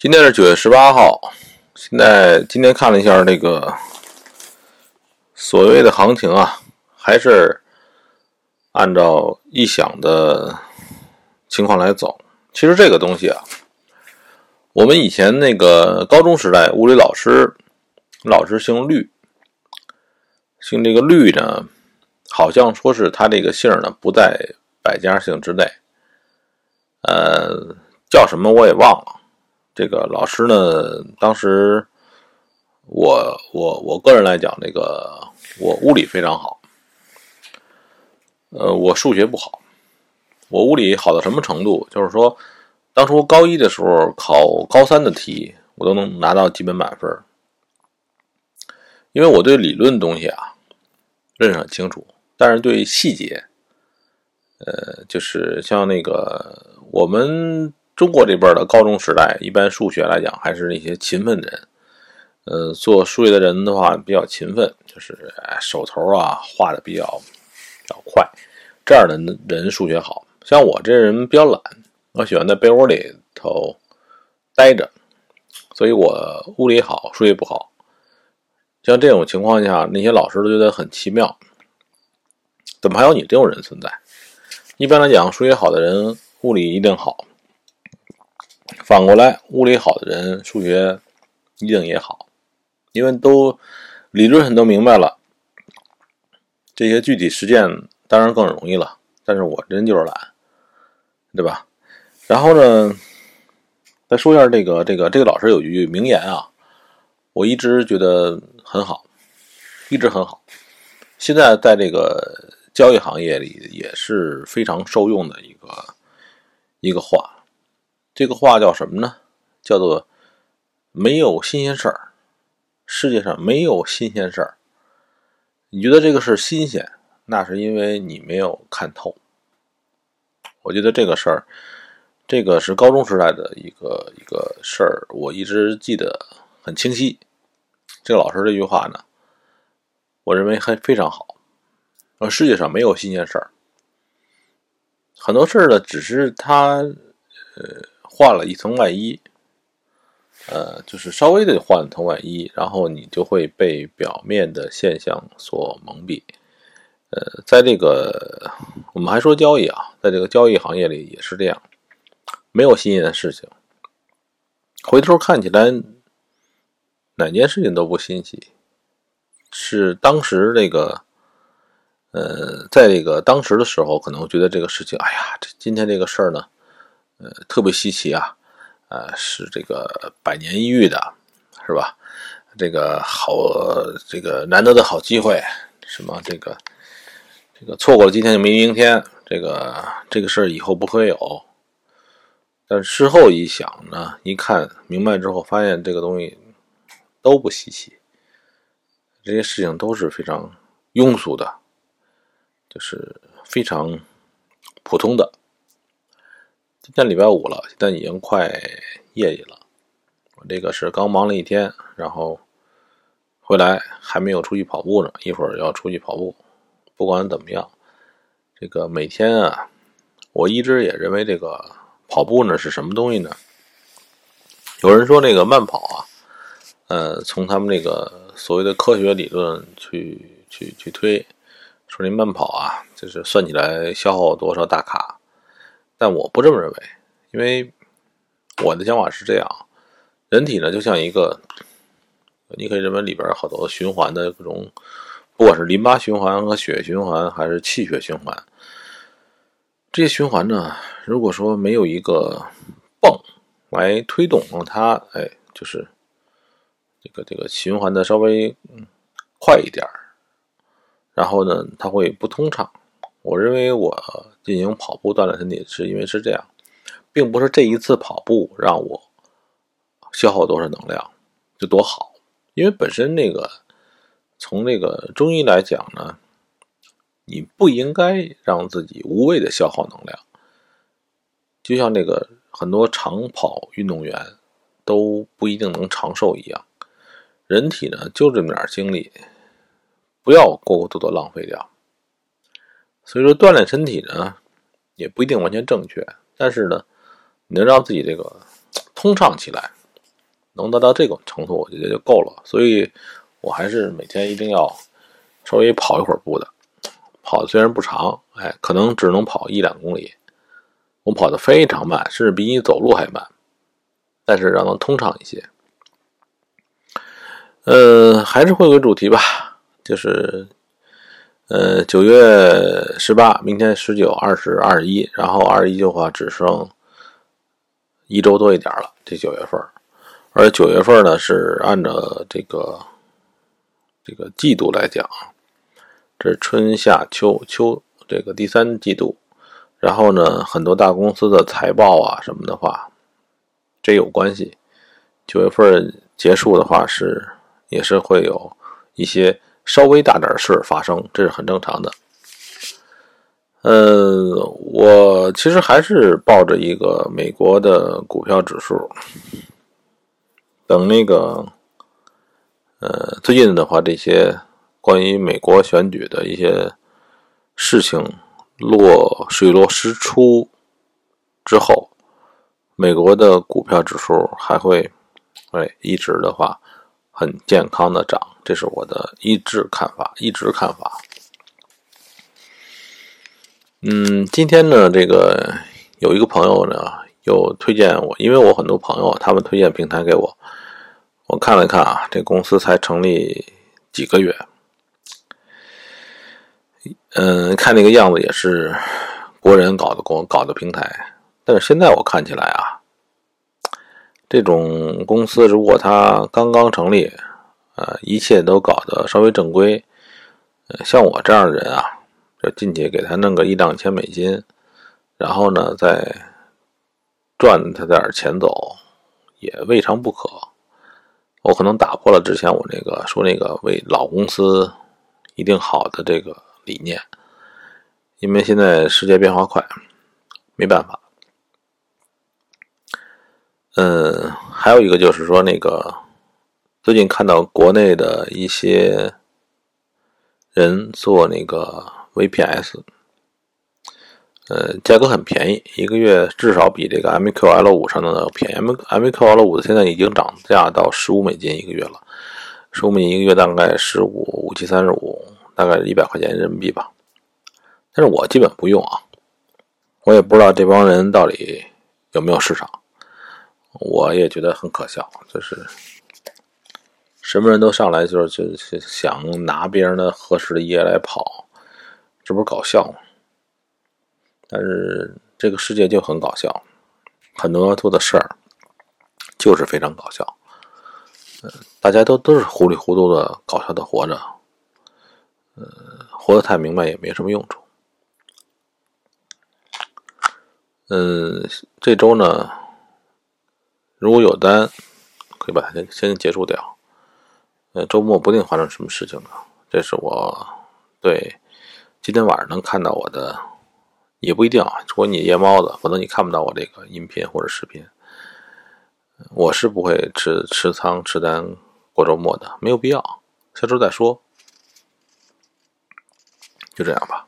今天是九月十八号，现在今天看了一下这个所谓的行情啊，还是按照臆想的情况来走。其实这个东西啊，我们以前那个高中时代物理老师，老师姓绿，姓这个绿呢，好像说是他这个姓呢不在百家姓之内，呃，叫什么我也忘了。这个老师呢，当时我我我个人来讲，这个我物理非常好，呃，我数学不好。我物理好到什么程度？就是说，当初高一的时候考高三的题，我都能拿到基本满分，因为我对理论东西啊认识很清楚，但是对细节，呃，就是像那个我们。中国这边的高中时代，一般数学来讲还是那些勤奋的人。呃，做数学的人的话比较勤奋，就是手头啊画的比较比较快，这样的人数学好。像我这人比较懒，我喜欢在被窝里头待着，所以我物理好，数学不好。像这种情况下，那些老师都觉得很奇妙，怎么还有你这种人存在？一般来讲，数学好的人物理一定好。反过来，物理好的人数学一定也好，因为都理论上都明白了，这些具体实践当然更容易了。但是我这人就是懒，对吧？然后呢，再说一下这个这个这个老师有一句名言啊，我一直觉得很好，一直很好。现在在这个交易行业里也是非常受用的一个一个话。这个话叫什么呢？叫做“没有新鲜事儿”。世界上没有新鲜事儿。你觉得这个事新鲜，那是因为你没有看透。我觉得这个事儿，这个是高中时代的一个一个事儿，我一直记得很清晰。这个老师这句话呢，我认为还非常好。世界上没有新鲜事儿，很多事儿呢，只是他呃。换了一层外衣，呃，就是稍微的换了层外衣，然后你就会被表面的现象所蒙蔽。呃，在这个我们还说交易啊，在这个交易行业里也是这样，没有新鲜的事情，回头看起来哪件事情都不新奇，是当时这个，呃，在这个当时的时候，可能觉得这个事情，哎呀，这今天这个事儿呢。呃，特别稀奇啊，呃，是这个百年一遇的，是吧？这个好，这个难得的好机会，什么这个，这个错过了今天就没明天，这个这个事儿以后不会有。但事后一想呢，一看明白之后，发现这个东西都不稀奇，这些事情都是非常庸俗的，就是非常普通的。今天礼拜五了，现在已经快夜里了。我这个是刚忙了一天，然后回来还没有出去跑步呢，一会儿要出去跑步。不管怎么样，这个每天啊，我一直也认为这个跑步呢是什么东西呢？有人说那个慢跑啊，呃，从他们那个所谓的科学理论去去去推，说那慢跑啊，就是算起来消耗多少大卡。但我不这么认为，因为我的想法是这样：人体呢就像一个，你可以认为里边好多循环的各种，不管是淋巴循环和血液循环，还是气血循环，这些循环呢，如果说没有一个泵来推动，它哎，就是这个这个循环的稍微快一点然后呢，它会不通畅。我认为我进行跑步锻炼身体，是因为是这样，并不是这一次跑步让我消耗多少能量就多好，因为本身那个从那个中医来讲呢，你不应该让自己无谓的消耗能量，就像那个很多长跑运动员都不一定能长寿一样，人体呢就这么点精力，不要过过多多浪费掉。所以说，锻炼身体呢，也不一定完全正确，但是呢，你能让自己这个通畅起来，能达到这个程度，我觉得就够了。所以，我还是每天一定要稍微跑一会儿步的。跑的虽然不长，哎，可能只能跑一两公里，我跑的非常慢，甚至比你走路还慢，但是让它通畅一些。呃，还是回归主题吧，就是，呃，九月十八，明天十九、二十、二十一，然后二十一的话只剩一周多一点了，这九月份。而九月份呢，是按照这个这个季度来讲，这是春夏秋秋这个第三季度。然后呢，很多大公司的财报啊什么的话，这有关系。九月份结束的话是。也是会有一些稍微大点事发生，这是很正常的。呃，我其实还是抱着一个美国的股票指数，等那个，呃，最近的话，这些关于美国选举的一些事情落水落石出之后，美国的股票指数还会，哎，一直的话。很健康的涨，这是我的一致看法，一直看法。嗯，今天呢，这个有一个朋友呢，又推荐我，因为我很多朋友他们推荐平台给我，我看了看啊，这公司才成立几个月，嗯，看那个样子也是国人搞的公搞的平台，但是现在我看起来啊。这种公司如果它刚刚成立，呃，一切都搞得稍微正规，呃，像我这样的人啊，就进去给他弄个一两千美金，然后呢再赚他点钱走，也未尝不可。我可能打破了之前我那个说那个为老公司一定好的这个理念，因为现在世界变化快，没办法。嗯，还有一个就是说，那个最近看到国内的一些人做那个 VPS，呃，价格很便宜，一个月至少比这个 MQL 五上的要便宜。M MQL 五的现在已经涨价到十五美金一个月了，十五美金一个月大概十五五七三十五，大概一百块钱人民币吧。但是我基本不用啊，我也不知道这帮人到底有没有市场。我也觉得很可笑，就是什么人都上来就是就是想拿别人的合适的业来跑，这不是搞笑吗？但是这个世界就很搞笑，很多做的事儿就是非常搞笑，大家都都是糊里糊涂的搞笑的活着，呃，活得太明白也没什么用处。嗯，这周呢。如果有单，可以把它先先结束掉。呃，周末不定发生什么事情呢？这是我对今天晚上能看到我的，也不一定啊。如果你夜猫子，否则你看不到我这个音频或者视频。我是不会持持仓持单过周末的，没有必要。下周再说，就这样吧。